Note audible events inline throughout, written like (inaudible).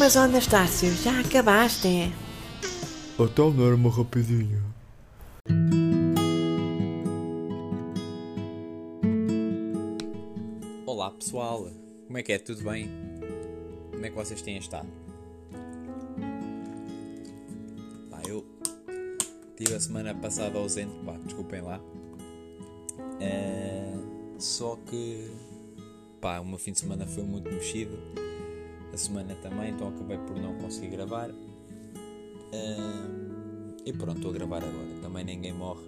Mas ó Anastácio, já acabaste? é? Então não era uma rapidinha. Olá pessoal, como é que é? Tudo bem? Como é que vocês têm estado? Pá, eu tive a semana passada ausente, pá, desculpem lá. Eh, só que, pá, o meu fim de semana foi muito mexido. A semana também, então acabei por não conseguir gravar. Eh, e pronto, estou a gravar agora. Também ninguém morre.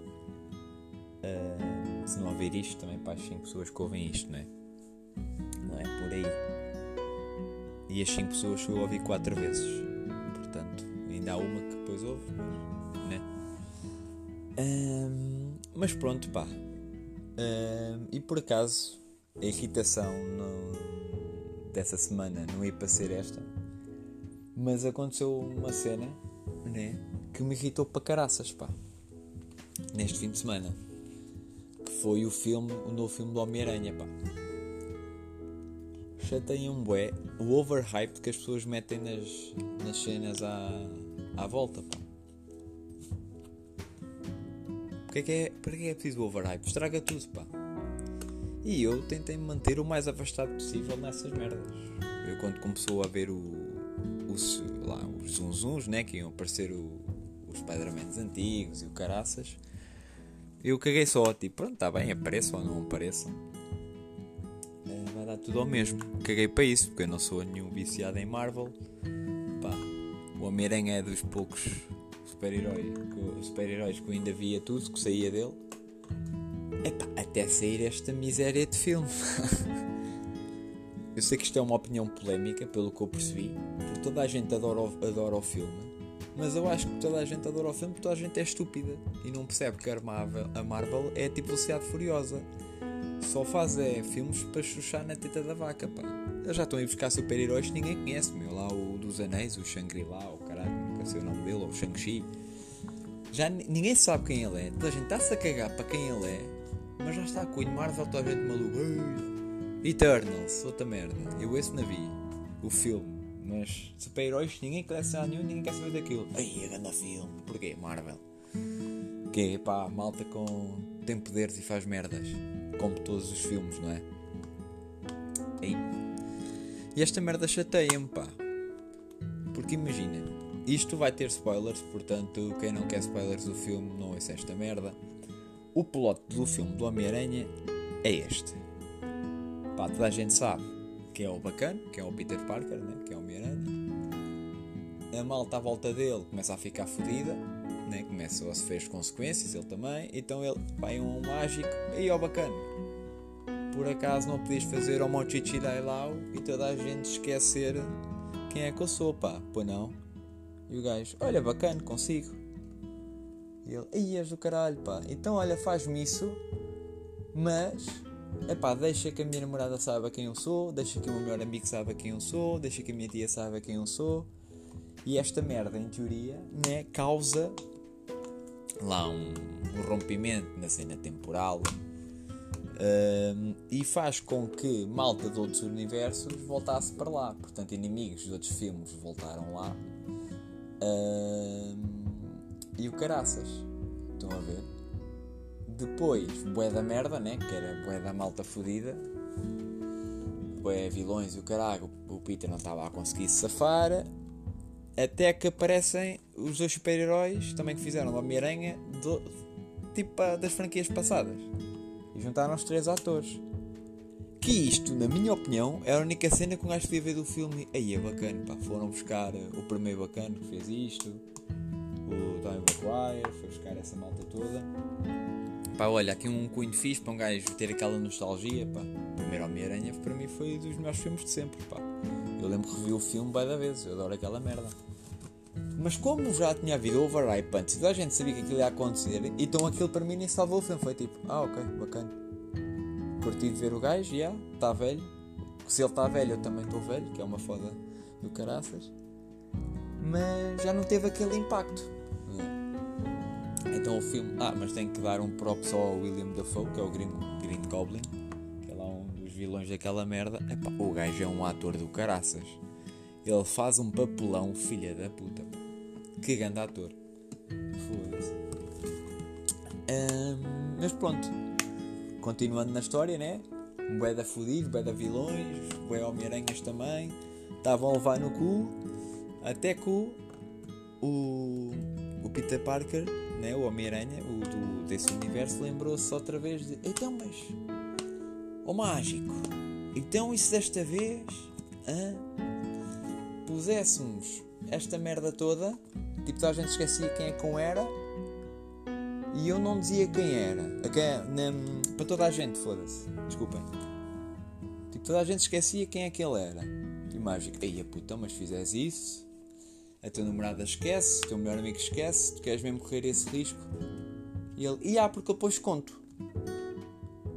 Eh, se não ouvir isto, também para as 5 pessoas que ouvem isto, não é? não é por aí. E as 5 pessoas eu ouvi 4 vezes. Portanto, ainda há uma que depois ouve, mas, né? Ahm, mas pronto, pá. E por acaso, a irritação no- dessa semana não ia para ser esta, mas aconteceu uma cena, né? Que me irritou para caraças, pá. Neste fim de semana. Que foi o filme, o novo filme do Homem-Aranha, pá chateiam um bué o overhype que as pessoas metem nas, nas cenas à, à volta, pá. Porque é que é, para que é preciso o overhype? Estraga tudo, pá. E eu tentei me manter o mais afastado possível nessas merdas. Eu quando começou a ver o, os, lá, os zunzuns, né, que iam aparecer o, os Spider-Mans antigos e o caraças, eu caguei só, tipo, pronto, está bem, apareçam ou não apareçam. É, vai dar tudo ao mesmo. Caguei para isso, porque eu não sou nenhum viciado em Marvel. Pá, o Homem-Aranha é dos poucos super-heróis que, super-heróis que eu ainda via tudo, que saía dele. Até sair esta miséria de filme. (laughs) eu sei que isto é uma opinião polémica, pelo que eu percebi, porque toda a gente adora o, adora o filme. Mas eu acho que toda a gente adora o filme porque toda a gente é estúpida e não percebe que a Marvel, a Marvel é tipo Velocidade Furiosa só faz é, filmes para chuchar na teta da vaca, pá. Eles já estão a ir buscar super-heróis que ninguém conhece, meu. Lá o dos Anéis, o Shangri-La, o caralho, nunca sei o nome dele, ou o Shang-Chi. Já ni- ninguém sabe quem ele é. Toda a gente está-se a cagar para quem ele é, mas já está com o Marvel, toda a gente maluco. Eternals, outra merda. Eu esse não vi, o filme. Mas super-heróis, ninguém coleciona nenhum, ninguém quer saber daquilo. Ai, a grande filme. Porquê? Marvel. Que é pá, malta com tem poderes e faz merdas. Como todos os filmes, não é? E esta merda chateia-me, pá. Porque imagina, isto vai ter spoilers, portanto, quem não quer spoilers do filme, não ouça esta merda. O plot do filme do Homem-Aranha é este. Pá, toda a gente sabe que é o bacana, que é o Peter Parker, né? que é o Homem-Aranha. A malta à volta dele começa a ficar fodida, né? começa a sofrer as consequências, ele também. Então ele vai a um mágico, aí ó bacana. Por acaso não podias fazer o Mochichi Dailau e toda a gente esquecer quem é que eu sou, pá, pois não? E o gajo, olha, bacana, consigo. E ele, és do caralho, pá, então olha, faz-me isso, mas, é pá, deixa que a minha namorada saiba quem eu sou, deixa que o meu melhor amigo saiba quem eu sou, deixa que a minha tia saiba quem eu sou. E esta merda, em teoria, né, causa lá um, um rompimento na cena temporal um, e faz com que malta de outros universos voltasse para lá. Portanto, inimigos de outros filmes voltaram lá. Um, e o caraças. Estão a ver? Depois, bué da merda, né? Que era bué da malta fodida. Bué vilões e o caralho. O Peter não estava a conseguir se safar. Até que aparecem os dois super-heróis também que fizeram Homem-Aranha do- tipo ah, das franquias passadas. E juntaram os três atores. Que isto, na minha opinião, é a única cena que um gajo podia ver do filme. Aí é bacana, pá. Foram buscar o primeiro bacana que fez isto. O Tobey Maguire, foi buscar essa malta toda. Pá, olha, aqui um cunho fixe para um gajo ter aquela nostalgia, pá. Primeiro Homem-Aranha para mim foi dos melhores filmes de sempre, pá. Eu lembro que revi o filme bem da vez, eu adoro aquela merda. Mas como já tinha havido overhype antes, toda a gente sabia que aquilo ia acontecer, então aquilo para mim nem salvou o filme. Foi tipo, ah ok, bacana. Curti de ver o gajo, já, está velho. Se ele está velho, eu também estou velho, que é uma foda do caraças. Mas já não teve aquele impacto. Então o filme. Ah, mas tem que dar um prop só ao William Dafoe, que é o Green, Green Goblin, que é lá um dos vilões daquela merda. Epá, o gajo é um ator do caraças. Ele faz um papelão, filha da puta. Que grande ator. Foda-se. Ahm, mas pronto. Continuando na história, né? Um bué da fudido, bué da vilões, bué Homem-Aranhas também. Estavam a levar no cu. Até que o, o, o Peter Parker, né? o Homem-Aranha, o do, desse universo, lembrou-se outra vez de... Então, mas... Ó mágico, então isso desta vez... hã? puséssemos esta merda toda, tipo, toda a gente esquecia quem é que um era e eu não dizia quem era. Na- para toda a gente, foda-se. Desculpem. Tipo, toda a gente esquecia quem é que ele era. E o mágico, ei, puta, mas fizes isso, a tua namorada esquece, o teu melhor amigo esquece, tu queres mesmo correr esse risco? E ele, e porque eu depois conto.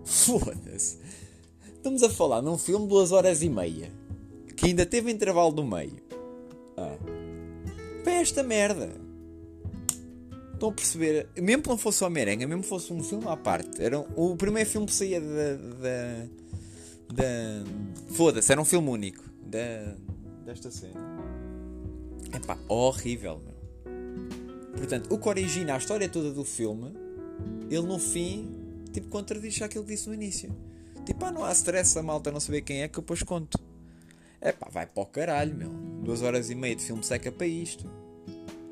Foda-se. Estamos a falar num filme de duas horas e meia que ainda teve intervalo do meio. Ah. Para esta merda. Estão a perceber? Mesmo que não fosse Homem-Aranha, mesmo que fosse um filme à parte. Era um- o primeiro filme que saía da. da. da Foda-se, era um filme único. Da, desta cena. É pá, horrível, meu. Portanto, o que origina a história toda do filme, ele no fim, tipo, contradiz aquilo que disse no início. Tipo, ah, não há stress a malta não saber quem é que eu depois conto. É pá, vai para o caralho, meu. Duas horas e meia de filme seca para isto.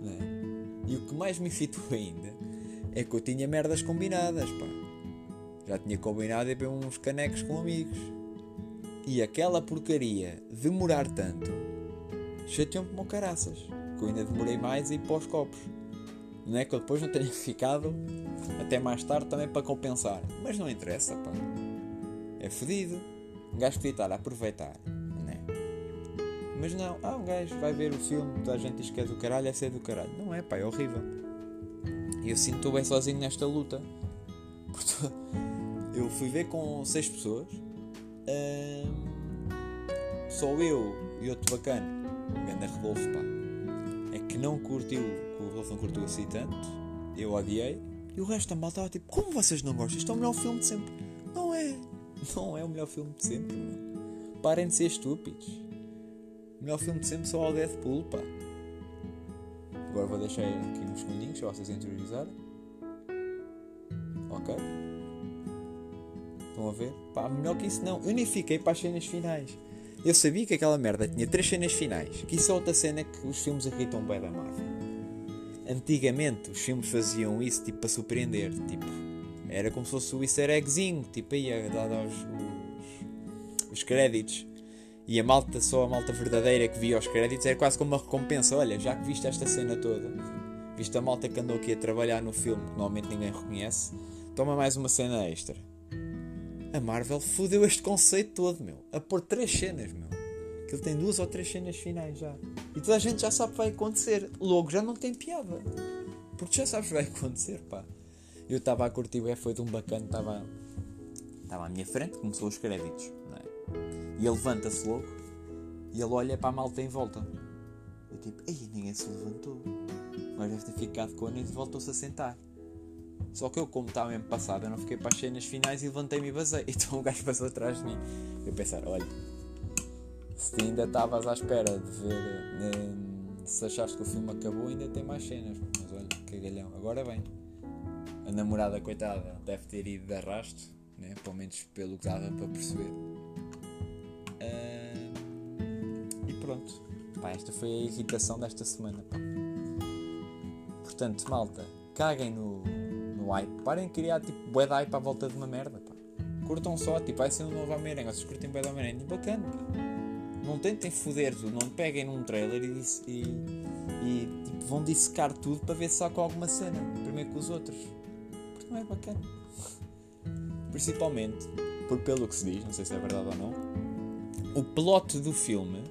É? E o que mais me irritou ainda é que eu tinha merdas combinadas, pá. Já tinha combinado ir beber uns canecos com amigos. E aquela porcaria demorar tanto chateou-me como caraças. Que eu ainda demorei mais a ir copos. Não é que eu depois não tenha (laughs) ficado até mais tarde também para compensar. Mas não interessa, pá. É fedido. Um gajo podia estar a aproveitar, não é? Mas não, ah, um gajo vai ver o filme, toda a gente diz que é do caralho, é ser do caralho. Não é, pá, é horrível. E eu sinto bem sozinho nesta luta. Portanto, (laughs) eu fui ver com seis pessoas. Ahm, só eu e outro bacana, Ganda Rodolfo, pá, é que não curtiu, que o Rodolfo não curtiu assim tanto. Eu odiei. E o resto da malta estava tipo, como vocês não gostam? Isto é o melhor filme de sempre. Não é. (laughs) Não é o melhor filme de sempre, meu. Parem de ser estúpidos. O melhor filme de sempre só é o Deadpool, pá. Agora vou deixar aqui uns segundinhos para vocês interiorizarem. Ok. Estão a ver? Pá, melhor que isso não. Eu nem fiquei para as cenas finais. Eu sabia que aquela merda tinha três cenas finais. Que isso é outra cena que os filmes irritam bem da Marvel. Antigamente os filmes faziam isso tipo para surpreender. Tipo, era como se fosse o easter eggzinho. Tipo aí a dar os, os, os créditos. E a malta, só a malta verdadeira que via os créditos, era quase como uma recompensa. Olha, já que viste esta cena toda, viste a malta que andou aqui a trabalhar no filme, que normalmente ninguém reconhece, toma mais uma cena extra. A Marvel fodeu este conceito todo, meu. A pôr três cenas, meu. Que ele tem duas ou três cenas finais já. E toda a gente já sabe que vai acontecer. Logo já não tem piada. Porque já sabes que vai acontecer, pá. Eu estava a curtir o foi de um bacana, estava estava à minha frente, começou os créditos, não é? E ele levanta-se logo e ele olha para a malta em volta. Eu tipo, ei, ninguém se levantou. Mas deve ter ficado com a e voltou-se a sentar. Só que eu, como estava mesmo passado, eu não fiquei para as cenas finais e levantei-me e basei. (laughs) Então o gajo passou atrás de mim. Eu pensar, olha, se ainda estavas à espera de ver, eh, se achaste que o filme acabou, ainda tem mais cenas. Mas olha, cagalhão. Agora bem. A namorada, coitada, deve ter ido de arrasto, né? pelo menos pelo que dava para perceber. Ah, e pronto. Pá, esta foi a irritação desta semana. Pá. Portanto, malta, caguem no, no hype. Parem de criar tipo bué de hype à volta de uma merda. Pá. Curtam só, tipo, vai ser um novo Homem-Aranha. Vocês curtem bué de Homem-Aranha, bacana. Não tentem foder tudo, não peguem num trailer e, e, e, tipo, vão dissecar tudo para ver se sacam alguma cena. Primeiro que os outros. Porque não é bacana. Principalmente, por pelo que se diz, não sei se é verdade ou não, o plot do filme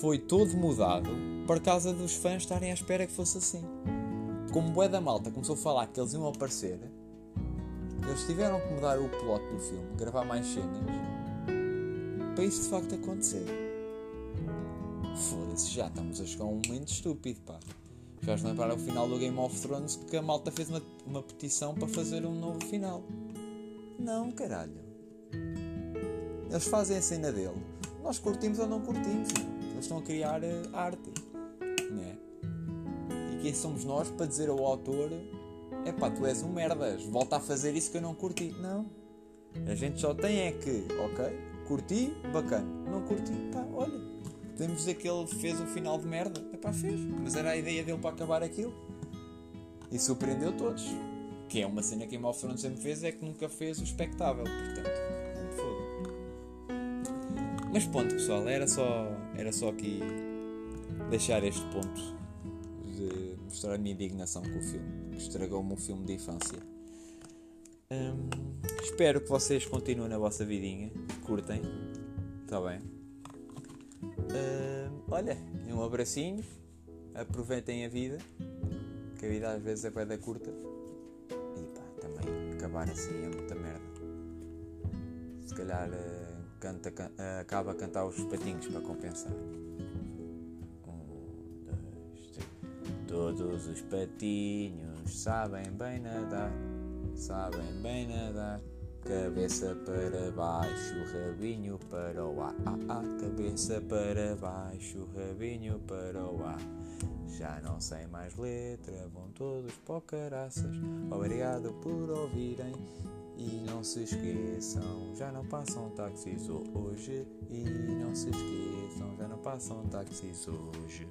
foi todo mudado por causa dos fãs estarem à espera que fosse assim. Como Bué da Malta começou a falar que eles iam aparecer, eles tiveram que mudar o plot do filme, gravar mais cenas, para isso de facto acontecer. Foda-se, já estamos a chegar a um momento estúpido, pá. Já se lembraram o final do Game of Thrones que a malta fez uma, uma petição para fazer um novo final. Não, caralho. Eles fazem a cena dele. Nós curtimos ou não curtimos, meu. Eles estão a criar eh, arte. Né? E quem somos nós para dizer ao autor: é pá, tu és um merdas, volta a fazer isso que eu não curti. Não. A gente só tem é que, ok, curti, bacana. Não curti, pá, olha. Podemos dizer que ele fez um final de merda. É pá, fez. Mas era a ideia dele para acabar aquilo. E surpreendeu todos. Que é uma cena que Game of Thrones sempre fez, é que nunca fez o espectável. Portanto, não foda. Mas pronto, pessoal, era só, era só aqui deixar este ponto mostrar a minha indignação com o filme. que Estragou-me um filme de infância. Hum, espero que vocês continuem na vossa vidinha, curtem, está bem? Hum, olha, um abracinho, aproveitem a vida, que a vida às vezes é bem da curta. E pá, também acabar assim é muita merda. Se calhar eh, canta, can- eh, acaba a cantar os patinhos para compensar. Todos os patinhos sabem bem nadar, sabem bem nadar. Cabeça para baixo, rabinho para o ar. Ah, ah, cabeça para baixo, rabinho para o ar. Já não sei mais letra, vão todos para caraças. Obrigado por ouvirem e não se esqueçam, já não passam táxis hoje. E não se esqueçam, já não passam táxis hoje.